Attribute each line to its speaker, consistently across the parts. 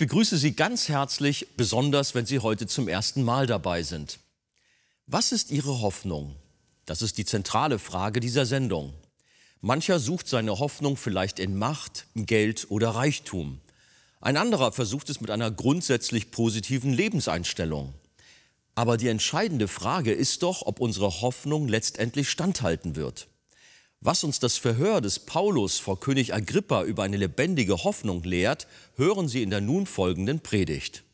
Speaker 1: Ich begrüße Sie ganz herzlich, besonders wenn Sie heute zum ersten Mal dabei sind. Was ist Ihre Hoffnung? Das ist die zentrale Frage dieser Sendung. Mancher sucht seine Hoffnung vielleicht in Macht, Geld oder Reichtum. Ein anderer versucht es mit einer grundsätzlich positiven Lebenseinstellung. Aber die entscheidende Frage ist doch, ob unsere Hoffnung letztendlich standhalten wird. Was uns das Verhör des Paulus vor König Agrippa über eine lebendige Hoffnung lehrt, hören Sie in der nun folgenden Predigt.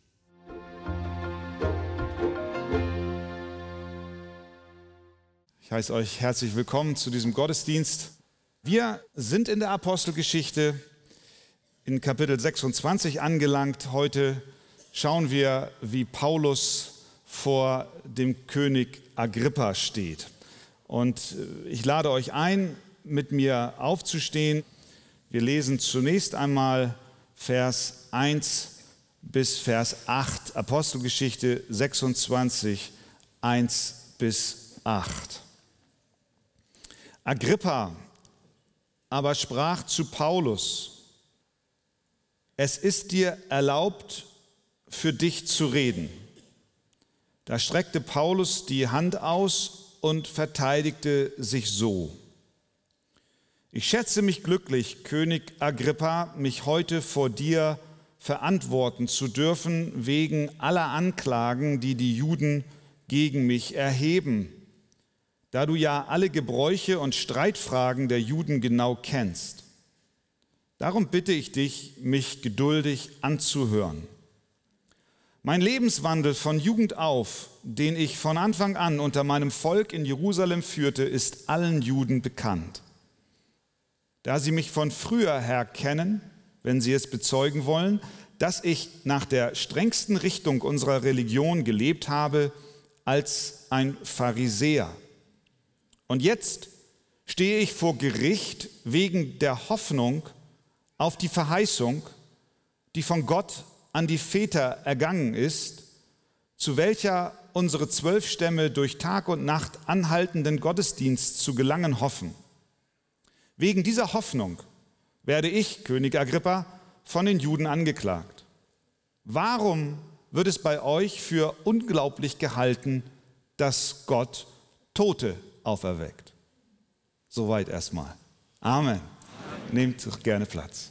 Speaker 2: Ich heiße euch herzlich willkommen zu diesem Gottesdienst. Wir sind in der Apostelgeschichte in Kapitel 26 angelangt. Heute schauen wir, wie Paulus vor dem König Agrippa steht. Und äh, ich lade euch ein, mit mir aufzustehen. Wir lesen zunächst einmal Vers 1 bis Vers 8, Apostelgeschichte 26, 1 bis 8. Agrippa aber sprach zu Paulus, es ist dir erlaubt, für dich zu reden. Da streckte Paulus die Hand aus und verteidigte sich so. Ich schätze mich glücklich, König Agrippa, mich heute vor dir verantworten zu dürfen wegen aller Anklagen, die die Juden gegen mich erheben, da du ja alle Gebräuche und Streitfragen der Juden genau kennst. Darum bitte ich dich, mich geduldig anzuhören. Mein Lebenswandel von Jugend auf, den ich von Anfang an unter meinem Volk in Jerusalem führte, ist allen Juden bekannt. Da sie mich von früher her kennen, wenn sie es bezeugen wollen, dass ich nach der strengsten Richtung unserer Religion gelebt habe als ein Pharisäer. Und jetzt stehe ich vor Gericht wegen der Hoffnung auf die Verheißung, die von Gott an die Väter ergangen ist, zu welcher unsere zwölf Stämme durch Tag und Nacht anhaltenden Gottesdienst zu gelangen hoffen. Wegen dieser Hoffnung werde ich, König Agrippa, von den Juden angeklagt. Warum wird es bei euch für unglaublich gehalten, dass Gott Tote auferweckt? Soweit erstmal. Amen. Amen. Nehmt gerne Platz.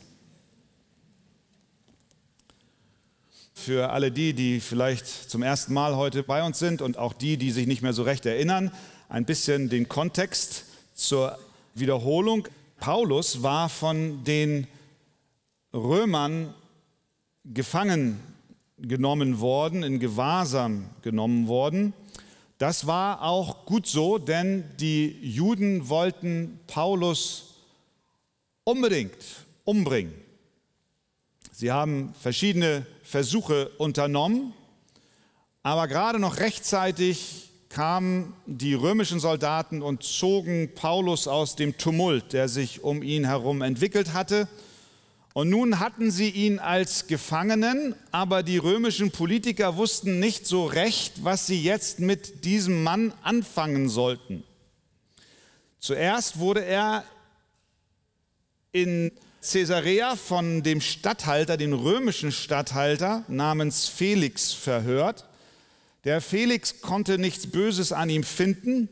Speaker 2: Für alle die, die vielleicht zum ersten Mal heute bei uns sind und auch die, die sich nicht mehr so recht erinnern, ein bisschen den Kontext zur Wiederholung. Paulus war von den Römern gefangen genommen worden, in Gewahrsam genommen worden. Das war auch gut so, denn die Juden wollten Paulus unbedingt umbringen. Sie haben verschiedene Versuche unternommen, aber gerade noch rechtzeitig kamen die römischen Soldaten und zogen Paulus aus dem Tumult, der sich um ihn herum entwickelt hatte. Und nun hatten sie ihn als Gefangenen, aber die römischen Politiker wussten nicht so recht, was sie jetzt mit diesem Mann anfangen sollten. Zuerst wurde er in Caesarea von dem Statthalter, dem römischen Statthalter namens Felix verhört. Der Felix konnte nichts Böses an ihm finden.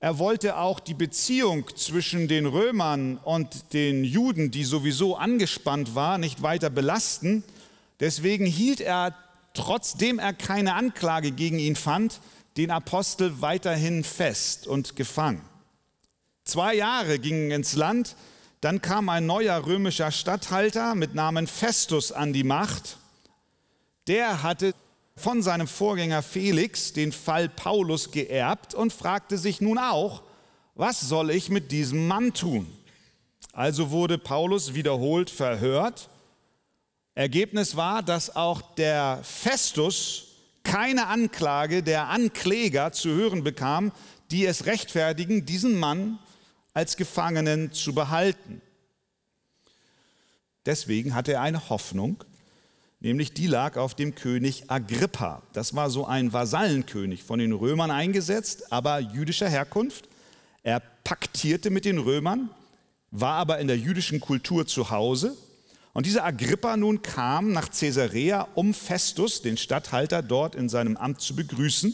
Speaker 2: Er wollte auch die Beziehung zwischen den Römern und den Juden, die sowieso angespannt war, nicht weiter belasten. Deswegen hielt er, trotzdem er keine Anklage gegen ihn fand, den Apostel weiterhin fest und gefangen. Zwei Jahre gingen ins Land, dann kam ein neuer römischer Statthalter mit Namen Festus an die Macht. Der hatte von seinem Vorgänger Felix den Fall Paulus geerbt und fragte sich nun auch, was soll ich mit diesem Mann tun? Also wurde Paulus wiederholt verhört. Ergebnis war, dass auch der Festus keine Anklage der Ankläger zu hören bekam, die es rechtfertigen, diesen Mann als Gefangenen zu behalten. Deswegen hatte er eine Hoffnung, nämlich die lag auf dem König Agrippa. Das war so ein Vasallenkönig, von den Römern eingesetzt, aber jüdischer Herkunft. Er paktierte mit den Römern, war aber in der jüdischen Kultur zu Hause. Und dieser Agrippa nun kam nach Caesarea, um Festus, den Statthalter, dort in seinem Amt zu begrüßen.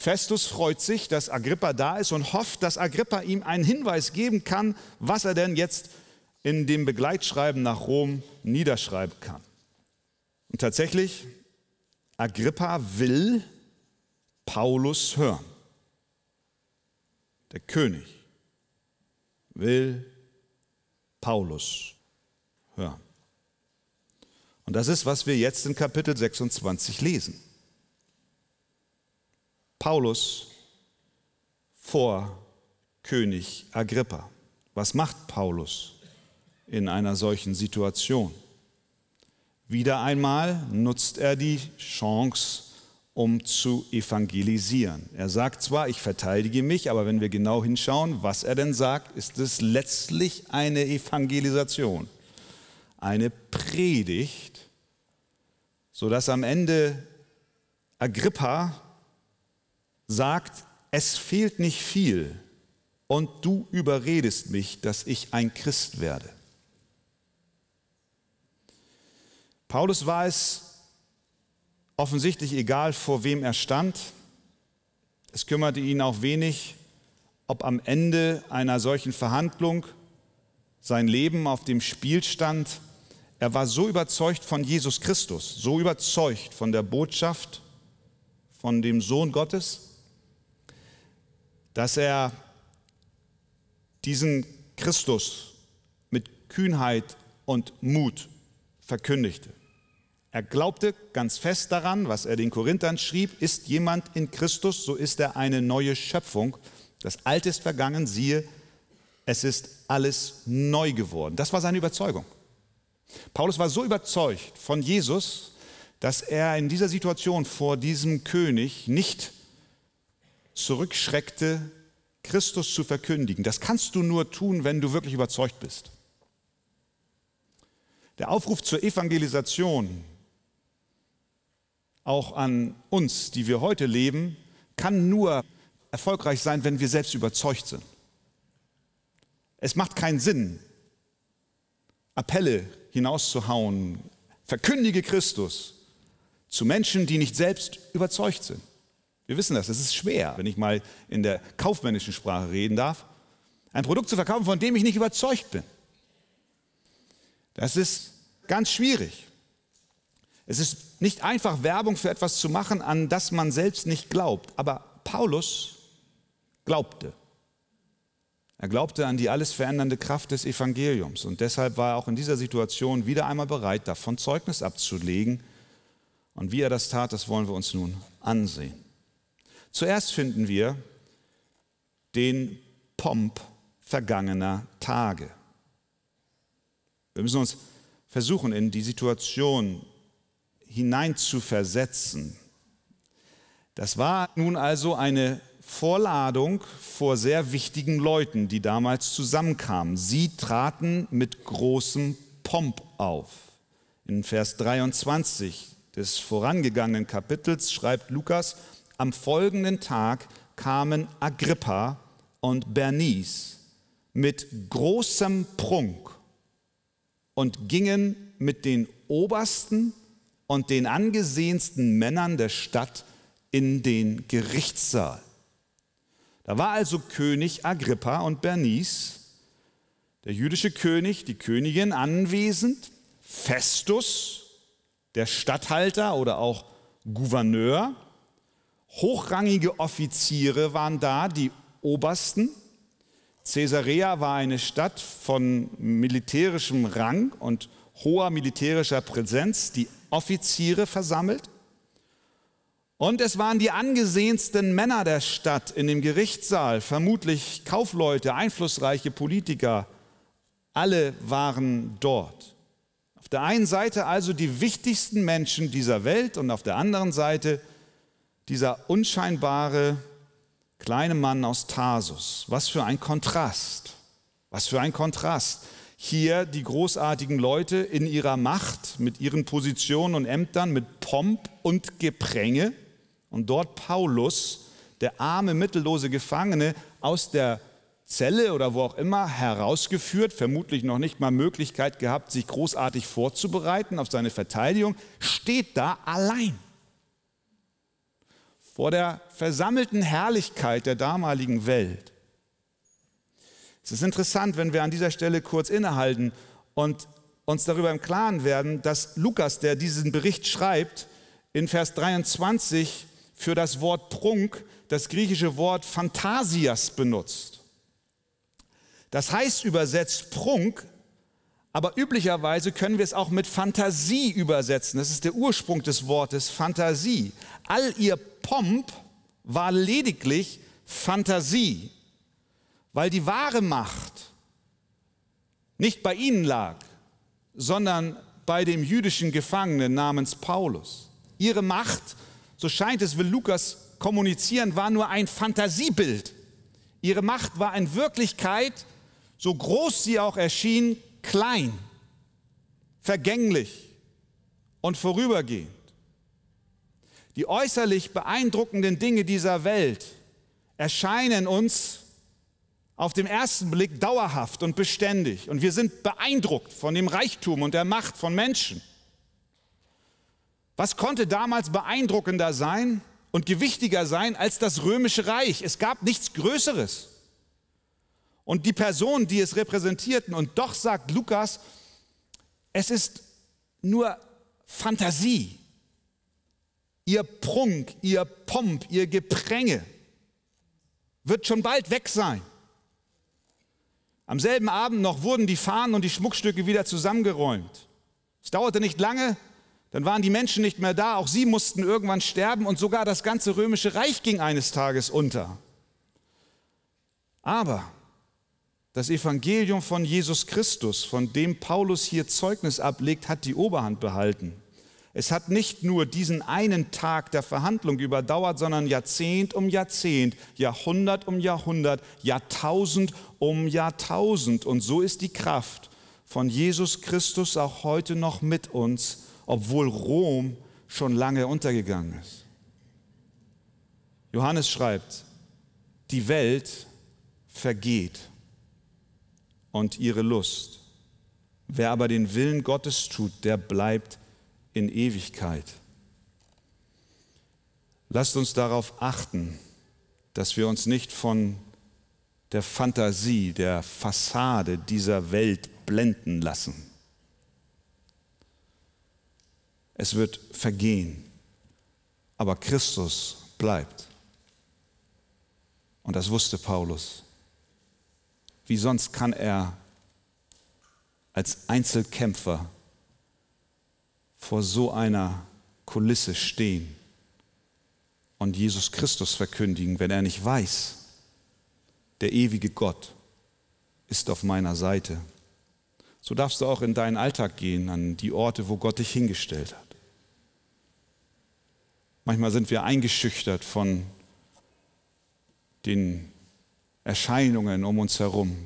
Speaker 2: Festus freut sich, dass Agrippa da ist und hofft, dass Agrippa ihm einen Hinweis geben kann, was er denn jetzt in dem Begleitschreiben nach Rom niederschreiben kann. Und tatsächlich, Agrippa will Paulus hören. Der König will Paulus hören. Und das ist, was wir jetzt in Kapitel 26 lesen. Paulus vor König Agrippa. Was macht Paulus in einer solchen Situation? Wieder einmal nutzt er die Chance, um zu evangelisieren. Er sagt zwar, ich verteidige mich, aber wenn wir genau hinschauen, was er denn sagt, ist es letztlich eine Evangelisation, eine Predigt, sodass am Ende Agrippa sagt, es fehlt nicht viel und du überredest mich, dass ich ein Christ werde. Paulus war es offensichtlich egal, vor wem er stand. Es kümmerte ihn auch wenig, ob am Ende einer solchen Verhandlung sein Leben auf dem Spiel stand. Er war so überzeugt von Jesus Christus, so überzeugt von der Botschaft, von dem Sohn Gottes, dass er diesen Christus mit Kühnheit und Mut verkündigte. Er glaubte ganz fest daran, was er den Korinthern schrieb, ist jemand in Christus, so ist er eine neue Schöpfung. Das Alte ist vergangen, siehe, es ist alles neu geworden. Das war seine Überzeugung. Paulus war so überzeugt von Jesus, dass er in dieser Situation vor diesem König nicht zurückschreckte, Christus zu verkündigen. Das kannst du nur tun, wenn du wirklich überzeugt bist. Der Aufruf zur Evangelisation auch an uns, die wir heute leben, kann nur erfolgreich sein, wenn wir selbst überzeugt sind. Es macht keinen Sinn, Appelle hinauszuhauen, verkündige Christus zu Menschen, die nicht selbst überzeugt sind. Wir wissen das, es ist schwer, wenn ich mal in der kaufmännischen Sprache reden darf, ein Produkt zu verkaufen, von dem ich nicht überzeugt bin. Das ist ganz schwierig. Es ist nicht einfach, Werbung für etwas zu machen, an das man selbst nicht glaubt. Aber Paulus glaubte. Er glaubte an die alles verändernde Kraft des Evangeliums und deshalb war er auch in dieser Situation wieder einmal bereit, davon Zeugnis abzulegen. Und wie er das tat, das wollen wir uns nun ansehen. Zuerst finden wir den Pomp vergangener Tage. Wir müssen uns versuchen, in die Situation hineinzuversetzen. Das war nun also eine Vorladung vor sehr wichtigen Leuten, die damals zusammenkamen. Sie traten mit großem Pomp auf. In Vers 23 des vorangegangenen Kapitels schreibt Lukas, am folgenden Tag kamen Agrippa und Bernice mit großem Prunk und gingen mit den Obersten und den angesehensten Männern der Stadt in den Gerichtssaal. Da war also König Agrippa und Bernice, der jüdische König, die Königin anwesend, Festus, der Statthalter oder auch Gouverneur, hochrangige Offiziere waren da, die Obersten. Caesarea war eine Stadt von militärischem Rang und hoher militärischer Präsenz. Die Offiziere versammelt. Und es waren die angesehensten Männer der Stadt in dem Gerichtssaal, vermutlich Kaufleute, einflussreiche Politiker. Alle waren dort. Auf der einen Seite also die wichtigsten Menschen dieser Welt und auf der anderen Seite dieser unscheinbare kleine Mann aus Tarsus. Was für ein Kontrast. Was für ein Kontrast hier die großartigen Leute in ihrer Macht, mit ihren Positionen und Ämtern, mit Pomp und Gepränge und dort Paulus, der arme, mittellose Gefangene aus der Zelle oder wo auch immer herausgeführt, vermutlich noch nicht mal Möglichkeit gehabt, sich großartig vorzubereiten auf seine Verteidigung, steht da allein. Vor der versammelten Herrlichkeit der damaligen Welt. Es ist interessant, wenn wir an dieser Stelle kurz innehalten und uns darüber im Klaren werden, dass Lukas, der diesen Bericht schreibt, in Vers 23 für das Wort Prunk das griechische Wort Phantasias benutzt. Das heißt übersetzt Prunk, aber üblicherweise können wir es auch mit Fantasie übersetzen. Das ist der Ursprung des Wortes Fantasie. All ihr Pomp war lediglich Fantasie, weil die wahre Macht nicht bei ihnen lag, sondern bei dem jüdischen Gefangenen namens Paulus. Ihre Macht, so scheint es, will Lukas kommunizieren, war nur ein Fantasiebild. Ihre Macht war in Wirklichkeit, so groß sie auch erschien, klein, vergänglich und vorübergehend. Die äußerlich beeindruckenden Dinge dieser Welt erscheinen uns auf den ersten Blick dauerhaft und beständig. Und wir sind beeindruckt von dem Reichtum und der Macht von Menschen. Was konnte damals beeindruckender sein und gewichtiger sein als das römische Reich? Es gab nichts Größeres. Und die Personen, die es repräsentierten, und doch sagt Lukas, es ist nur Fantasie. Ihr Prunk, ihr Pomp, ihr Gepränge wird schon bald weg sein. Am selben Abend noch wurden die Fahnen und die Schmuckstücke wieder zusammengeräumt. Es dauerte nicht lange, dann waren die Menschen nicht mehr da, auch sie mussten irgendwann sterben und sogar das ganze römische Reich ging eines Tages unter. Aber das Evangelium von Jesus Christus, von dem Paulus hier Zeugnis ablegt, hat die Oberhand behalten. Es hat nicht nur diesen einen Tag der Verhandlung überdauert, sondern Jahrzehnt um Jahrzehnt, Jahrhundert um Jahrhundert, Jahrtausend um Jahrtausend. Und so ist die Kraft von Jesus Christus auch heute noch mit uns, obwohl Rom schon lange untergegangen ist. Johannes schreibt, die Welt vergeht und ihre Lust. Wer aber den Willen Gottes tut, der bleibt in Ewigkeit. Lasst uns darauf achten, dass wir uns nicht von der Fantasie, der Fassade dieser Welt blenden lassen. Es wird vergehen, aber Christus bleibt. Und das wusste Paulus. Wie sonst kann er als Einzelkämpfer vor so einer Kulisse stehen und Jesus Christus verkündigen, wenn er nicht weiß, der ewige Gott ist auf meiner Seite. So darfst du auch in deinen Alltag gehen, an die Orte, wo Gott dich hingestellt hat. Manchmal sind wir eingeschüchtert von den Erscheinungen um uns herum,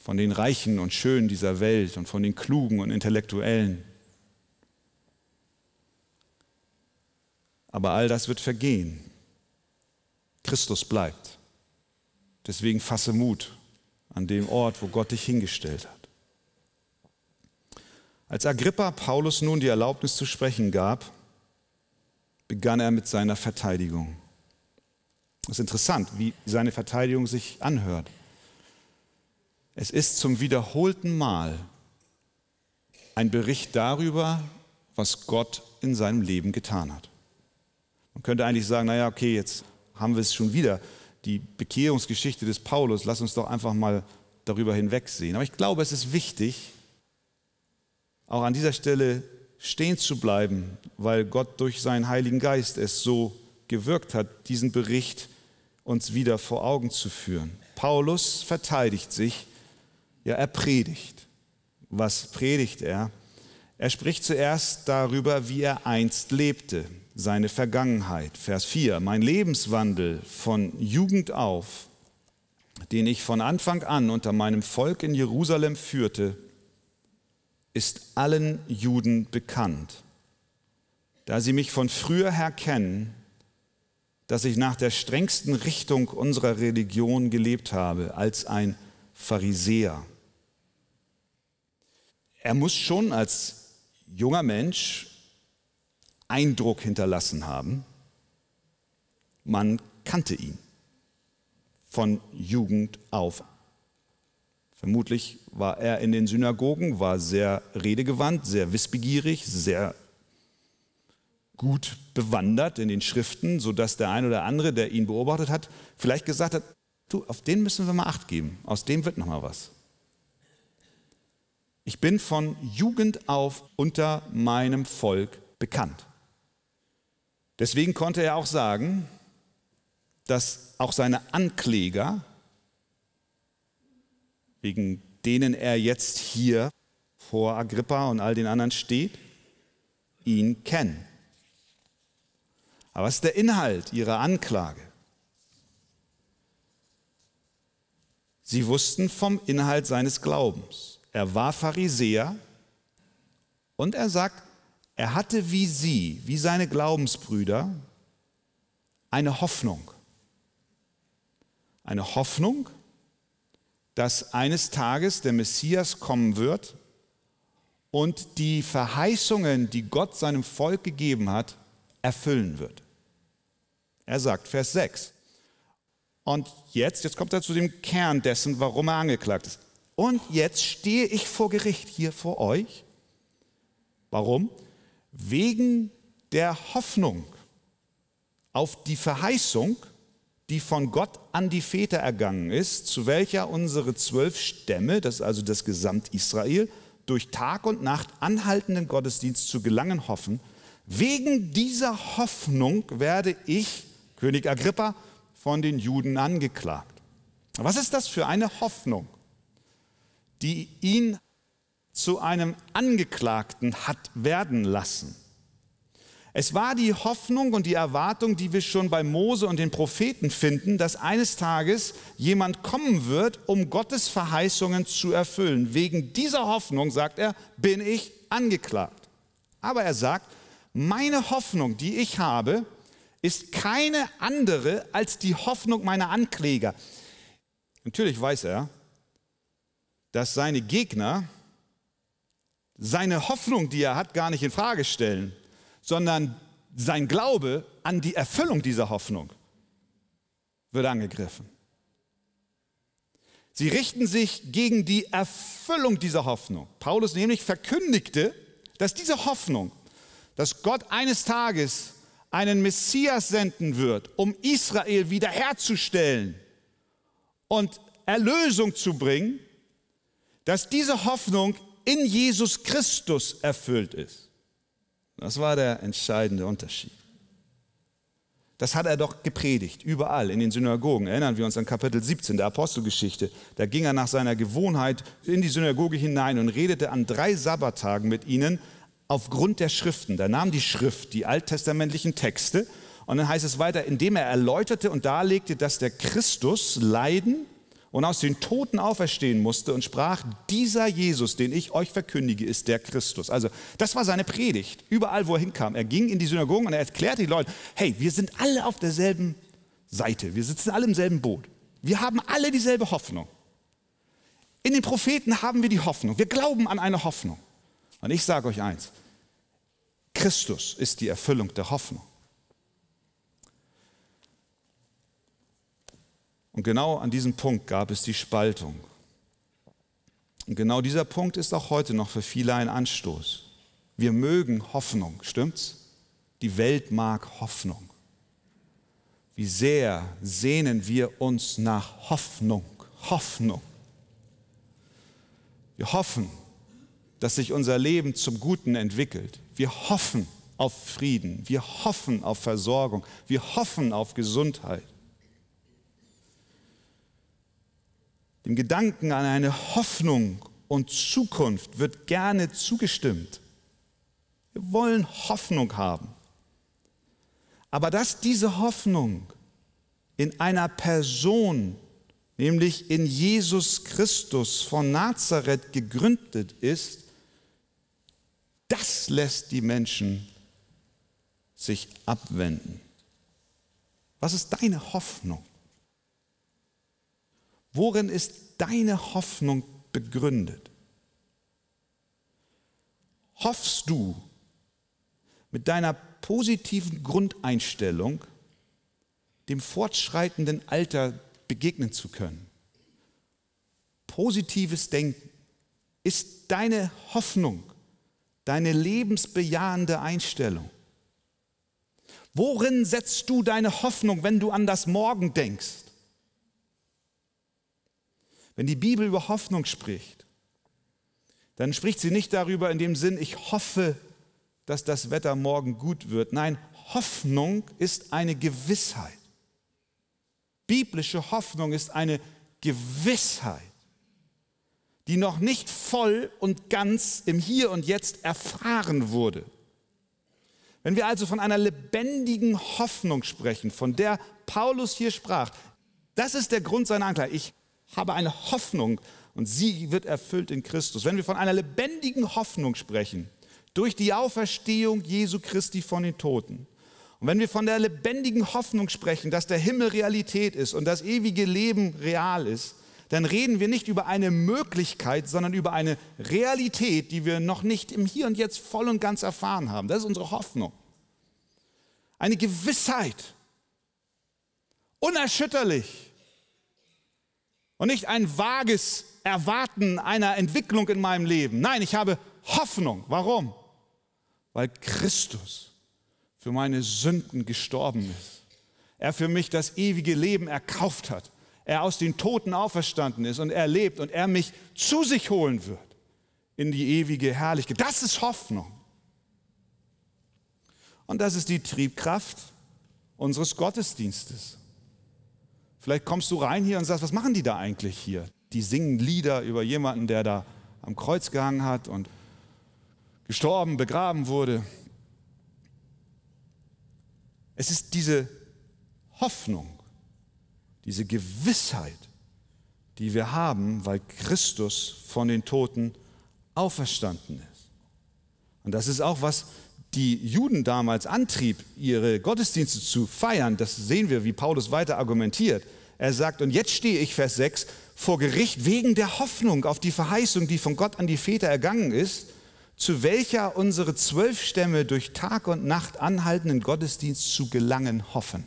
Speaker 2: von den Reichen und Schönen dieser Welt und von den Klugen und Intellektuellen. Aber all das wird vergehen. Christus bleibt. Deswegen fasse Mut an dem Ort, wo Gott dich hingestellt hat. Als Agrippa Paulus nun die Erlaubnis zu sprechen gab, begann er mit seiner Verteidigung. Es ist interessant, wie seine Verteidigung sich anhört. Es ist zum wiederholten Mal ein Bericht darüber, was Gott in seinem Leben getan hat. Man könnte eigentlich sagen, naja, okay, jetzt haben wir es schon wieder, die Bekehrungsgeschichte des Paulus, lass uns doch einfach mal darüber hinwegsehen. Aber ich glaube, es ist wichtig, auch an dieser Stelle stehen zu bleiben, weil Gott durch seinen Heiligen Geist es so gewirkt hat, diesen Bericht uns wieder vor Augen zu führen. Paulus verteidigt sich, ja, er predigt. Was predigt er? Er spricht zuerst darüber, wie er einst lebte seine Vergangenheit. Vers 4, mein Lebenswandel von Jugend auf, den ich von Anfang an unter meinem Volk in Jerusalem führte, ist allen Juden bekannt. Da sie mich von früher her kennen, dass ich nach der strengsten Richtung unserer Religion gelebt habe, als ein Pharisäer. Er muss schon als junger Mensch Eindruck hinterlassen haben. Man kannte ihn von Jugend auf. Vermutlich war er in den Synagogen, war sehr redegewandt, sehr wissbegierig, sehr gut bewandert in den Schriften, sodass der ein oder andere, der ihn beobachtet hat, vielleicht gesagt hat, du, auf den müssen wir mal acht geben, aus dem wird noch mal was. Ich bin von Jugend auf unter meinem Volk bekannt. Deswegen konnte er auch sagen, dass auch seine Ankläger, wegen denen er jetzt hier vor Agrippa und all den anderen steht, ihn kennen. Aber was ist der Inhalt ihrer Anklage? Sie wussten vom Inhalt seines Glaubens. Er war Pharisäer und er sagt, er hatte wie sie, wie seine Glaubensbrüder, eine Hoffnung. Eine Hoffnung, dass eines Tages der Messias kommen wird und die Verheißungen, die Gott seinem Volk gegeben hat, erfüllen wird. Er sagt, Vers 6. Und jetzt, jetzt kommt er zu dem Kern dessen, warum er angeklagt ist. Und jetzt stehe ich vor Gericht hier vor euch. Warum? Wegen der Hoffnung auf die Verheißung, die von Gott an die Väter ergangen ist, zu welcher unsere zwölf Stämme, das ist also das Gesamt Israel, durch Tag und Nacht anhaltenden Gottesdienst zu gelangen hoffen. Wegen dieser Hoffnung werde ich König Agrippa, von den Juden angeklagt. Was ist das für eine Hoffnung, die ihn zu einem Angeklagten hat werden lassen? Es war die Hoffnung und die Erwartung, die wir schon bei Mose und den Propheten finden, dass eines Tages jemand kommen wird, um Gottes Verheißungen zu erfüllen. Wegen dieser Hoffnung, sagt er, bin ich angeklagt. Aber er sagt, meine Hoffnung, die ich habe, ist keine andere als die Hoffnung meiner Ankläger. Natürlich weiß er, dass seine Gegner seine Hoffnung, die er hat, gar nicht in Frage stellen, sondern sein Glaube an die Erfüllung dieser Hoffnung wird angegriffen. Sie richten sich gegen die Erfüllung dieser Hoffnung. Paulus nämlich verkündigte, dass diese Hoffnung, dass Gott eines Tages einen Messias senden wird, um Israel wiederherzustellen und Erlösung zu bringen, dass diese Hoffnung in Jesus Christus erfüllt ist. Das war der entscheidende Unterschied. Das hat er doch gepredigt, überall in den Synagogen. Erinnern wir uns an Kapitel 17 der Apostelgeschichte. Da ging er nach seiner Gewohnheit in die Synagoge hinein und redete an drei Sabbattagen mit ihnen aufgrund der Schriften. Da nahm die Schrift die alttestamentlichen Texte und dann heißt es weiter, indem er erläuterte und darlegte, dass der Christus leiden und aus den Toten auferstehen musste und sprach, dieser Jesus, den ich euch verkündige, ist der Christus. Also das war seine Predigt, überall wo er hinkam. Er ging in die Synagogen und er erklärte die Leute, hey, wir sind alle auf derselben Seite, wir sitzen alle im selben Boot. Wir haben alle dieselbe Hoffnung. In den Propheten haben wir die Hoffnung, wir glauben an eine Hoffnung. Und ich sage euch eins, Christus ist die Erfüllung der Hoffnung. Und genau an diesem Punkt gab es die Spaltung. Und genau dieser Punkt ist auch heute noch für viele ein Anstoß. Wir mögen Hoffnung, stimmt's? Die Welt mag Hoffnung. Wie sehr sehnen wir uns nach Hoffnung, Hoffnung. Wir hoffen, dass sich unser Leben zum Guten entwickelt. Wir hoffen auf Frieden, wir hoffen auf Versorgung, wir hoffen auf Gesundheit. Dem Gedanken an eine Hoffnung und Zukunft wird gerne zugestimmt. Wir wollen Hoffnung haben. Aber dass diese Hoffnung in einer Person nämlich in Jesus Christus von Nazareth gegründet ist, das lässt die Menschen sich abwenden. Was ist deine Hoffnung? Worin ist deine Hoffnung begründet? Hoffst du mit deiner positiven Grundeinstellung dem fortschreitenden Alter begegnen zu können? Positives Denken ist deine Hoffnung, deine lebensbejahende Einstellung. Worin setzt du deine Hoffnung, wenn du an das Morgen denkst? Wenn die Bibel über Hoffnung spricht, dann spricht sie nicht darüber in dem Sinn, ich hoffe, dass das Wetter morgen gut wird. Nein, Hoffnung ist eine Gewissheit. Biblische Hoffnung ist eine Gewissheit, die noch nicht voll und ganz im Hier und Jetzt erfahren wurde. Wenn wir also von einer lebendigen Hoffnung sprechen, von der Paulus hier sprach, das ist der Grund seiner Anklage. Ich habe eine Hoffnung und sie wird erfüllt in Christus. Wenn wir von einer lebendigen Hoffnung sprechen, durch die Auferstehung Jesu Christi von den Toten, und wenn wir von der lebendigen Hoffnung sprechen, dass der Himmel Realität ist und das ewige Leben real ist, dann reden wir nicht über eine Möglichkeit, sondern über eine Realität, die wir noch nicht im Hier und Jetzt voll und ganz erfahren haben. Das ist unsere Hoffnung. Eine Gewissheit. Unerschütterlich. Und nicht ein vages Erwarten einer Entwicklung in meinem Leben. Nein, ich habe Hoffnung. Warum? Weil Christus für meine Sünden gestorben ist. Er für mich das ewige Leben erkauft hat er aus den Toten auferstanden ist und er lebt und er mich zu sich holen wird in die ewige Herrlichkeit. Das ist Hoffnung. Und das ist die Triebkraft unseres Gottesdienstes. Vielleicht kommst du rein hier und sagst, was machen die da eigentlich hier? Die singen Lieder über jemanden, der da am Kreuz gehangen hat und gestorben, begraben wurde. Es ist diese Hoffnung, diese Gewissheit, die wir haben, weil Christus von den Toten auferstanden ist. Und das ist auch, was die Juden damals antrieb, ihre Gottesdienste zu feiern. Das sehen wir, wie Paulus weiter argumentiert. Er sagt, und jetzt stehe ich, Vers 6, vor Gericht wegen der Hoffnung auf die Verheißung, die von Gott an die Väter ergangen ist, zu welcher unsere zwölf Stämme durch Tag und Nacht anhaltenden Gottesdienst zu gelangen hoffen.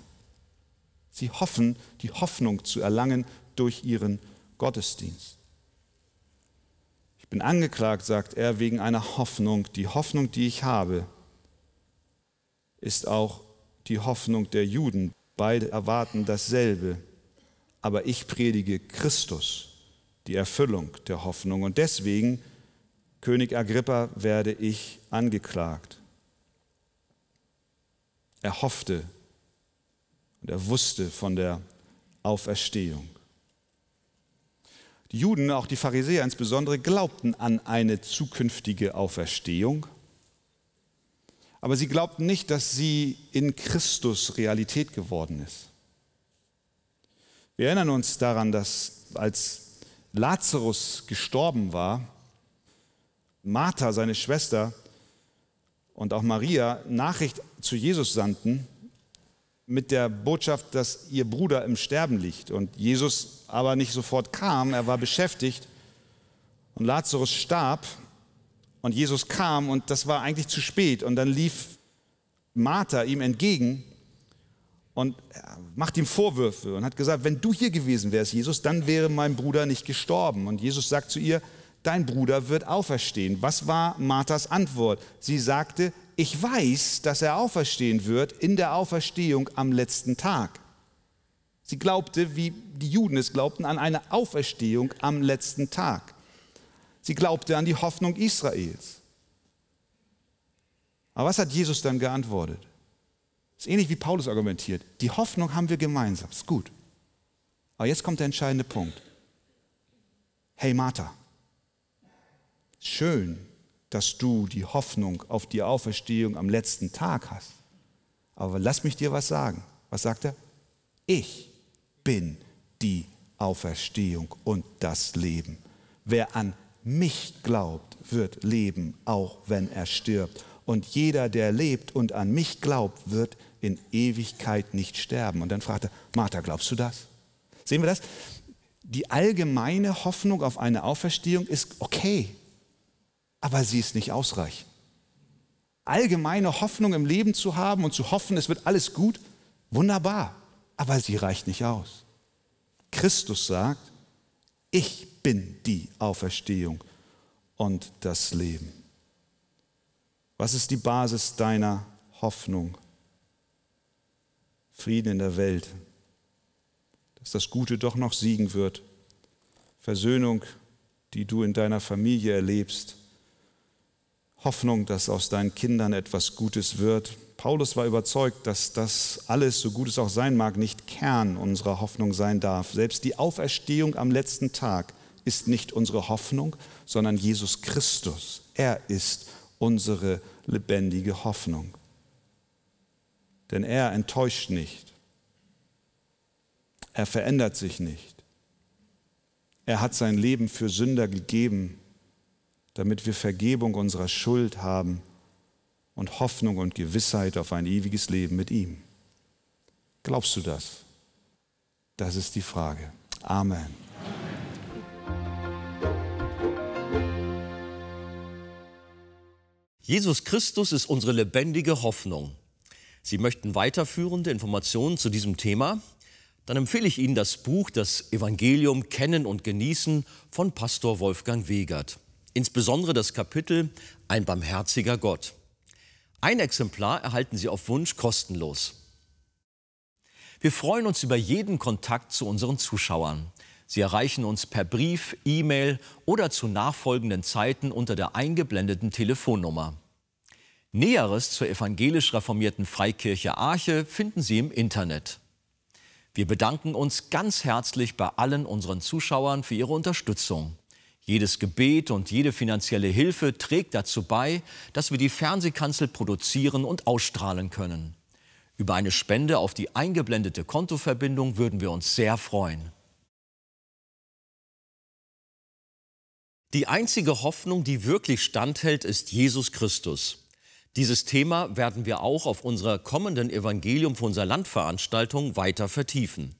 Speaker 2: Sie hoffen, die Hoffnung zu erlangen durch ihren Gottesdienst. Ich bin angeklagt, sagt er, wegen einer Hoffnung. Die Hoffnung, die ich habe, ist auch die Hoffnung der Juden. Beide erwarten dasselbe. Aber ich predige Christus, die Erfüllung der Hoffnung. Und deswegen, König Agrippa, werde ich angeklagt. Er hoffte und er wusste von der Auferstehung. Die Juden, auch die Pharisäer insbesondere, glaubten an eine zukünftige Auferstehung, aber sie glaubten nicht, dass sie in Christus Realität geworden ist. Wir erinnern uns daran, dass als Lazarus gestorben war, Martha, seine Schwester, und auch Maria Nachricht zu Jesus sandten, mit der Botschaft, dass ihr Bruder im Sterben liegt. Und Jesus aber nicht sofort kam, er war beschäftigt. Und Lazarus starb. Und Jesus kam und das war eigentlich zu spät. Und dann lief Martha ihm entgegen und macht ihm Vorwürfe und hat gesagt, wenn du hier gewesen wärst, Jesus, dann wäre mein Bruder nicht gestorben. Und Jesus sagt zu ihr, dein Bruder wird auferstehen. Was war Marthas Antwort? Sie sagte, ich weiß, dass er auferstehen wird in der Auferstehung am letzten Tag. Sie glaubte, wie die Juden es glaubten, an eine Auferstehung am letzten Tag. Sie glaubte an die Hoffnung Israels. Aber was hat Jesus dann geantwortet? Das ist ähnlich wie Paulus argumentiert. Die Hoffnung haben wir gemeinsam, ist gut. Aber jetzt kommt der entscheidende Punkt. Hey Martha, schön, dass du die Hoffnung auf die Auferstehung am letzten Tag hast. Aber lass mich dir was sagen. Was sagt er? Ich bin die Auferstehung und das Leben. Wer an mich glaubt, wird leben, auch wenn er stirbt. und jeder, der lebt und an mich glaubt, wird in Ewigkeit nicht sterben. Und dann fragt er, Martha, glaubst du das? Sehen wir das? Die allgemeine Hoffnung auf eine Auferstehung ist okay, aber sie ist nicht ausreichend. Allgemeine Hoffnung im Leben zu haben und zu hoffen, es wird alles gut, wunderbar, aber sie reicht nicht aus. Christus sagt, ich bin die Auferstehung und das Leben. Was ist die Basis deiner Hoffnung? Frieden in der Welt, dass das Gute doch noch siegen wird, Versöhnung, die du in deiner Familie erlebst, Hoffnung, dass aus deinen Kindern etwas Gutes wird. Paulus war überzeugt, dass das alles, so gut es auch sein mag, nicht Kern unserer Hoffnung sein darf. Selbst die Auferstehung am letzten Tag ist nicht unsere Hoffnung, sondern Jesus Christus. Er ist unsere lebendige Hoffnung. Denn er enttäuscht nicht. Er verändert sich nicht. Er hat sein Leben für Sünder gegeben damit wir Vergebung unserer Schuld haben und Hoffnung und Gewissheit auf ein ewiges Leben mit ihm. Glaubst du das? Das ist die Frage. Amen.
Speaker 1: Jesus Christus ist unsere lebendige Hoffnung. Sie möchten weiterführende Informationen zu diesem Thema? Dann empfehle ich Ihnen das Buch Das Evangelium Kennen und Genießen von Pastor Wolfgang Wegert insbesondere das Kapitel Ein barmherziger Gott. Ein Exemplar erhalten Sie auf Wunsch kostenlos. Wir freuen uns über jeden Kontakt zu unseren Zuschauern. Sie erreichen uns per Brief, E-Mail oder zu nachfolgenden Zeiten unter der eingeblendeten Telefonnummer. Näheres zur evangelisch reformierten Freikirche Arche finden Sie im Internet. Wir bedanken uns ganz herzlich bei allen unseren Zuschauern für ihre Unterstützung. Jedes Gebet und jede finanzielle Hilfe trägt dazu bei, dass wir die Fernsehkanzel produzieren und ausstrahlen können. Über eine Spende auf die eingeblendete Kontoverbindung würden wir uns sehr freuen. Die einzige Hoffnung, die wirklich standhält, ist Jesus Christus. Dieses Thema werden wir auch auf unserer kommenden Evangelium für unser Landveranstaltung weiter vertiefen.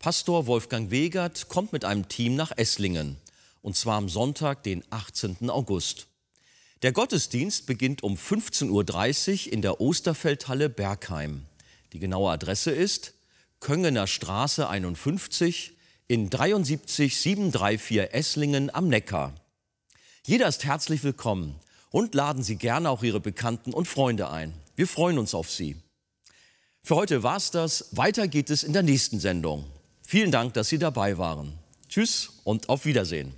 Speaker 1: Pastor Wolfgang Wegert kommt mit einem Team nach Esslingen und zwar am Sonntag, den 18. August. Der Gottesdienst beginnt um 15.30 Uhr in der Osterfeldhalle Bergheim. Die genaue Adresse ist Köngener Straße 51 in 73734 Esslingen am Neckar. Jeder ist herzlich willkommen und laden Sie gerne auch Ihre Bekannten und Freunde ein. Wir freuen uns auf Sie. Für heute war's das. Weiter geht es in der nächsten Sendung. Vielen Dank, dass Sie dabei waren. Tschüss und auf Wiedersehen.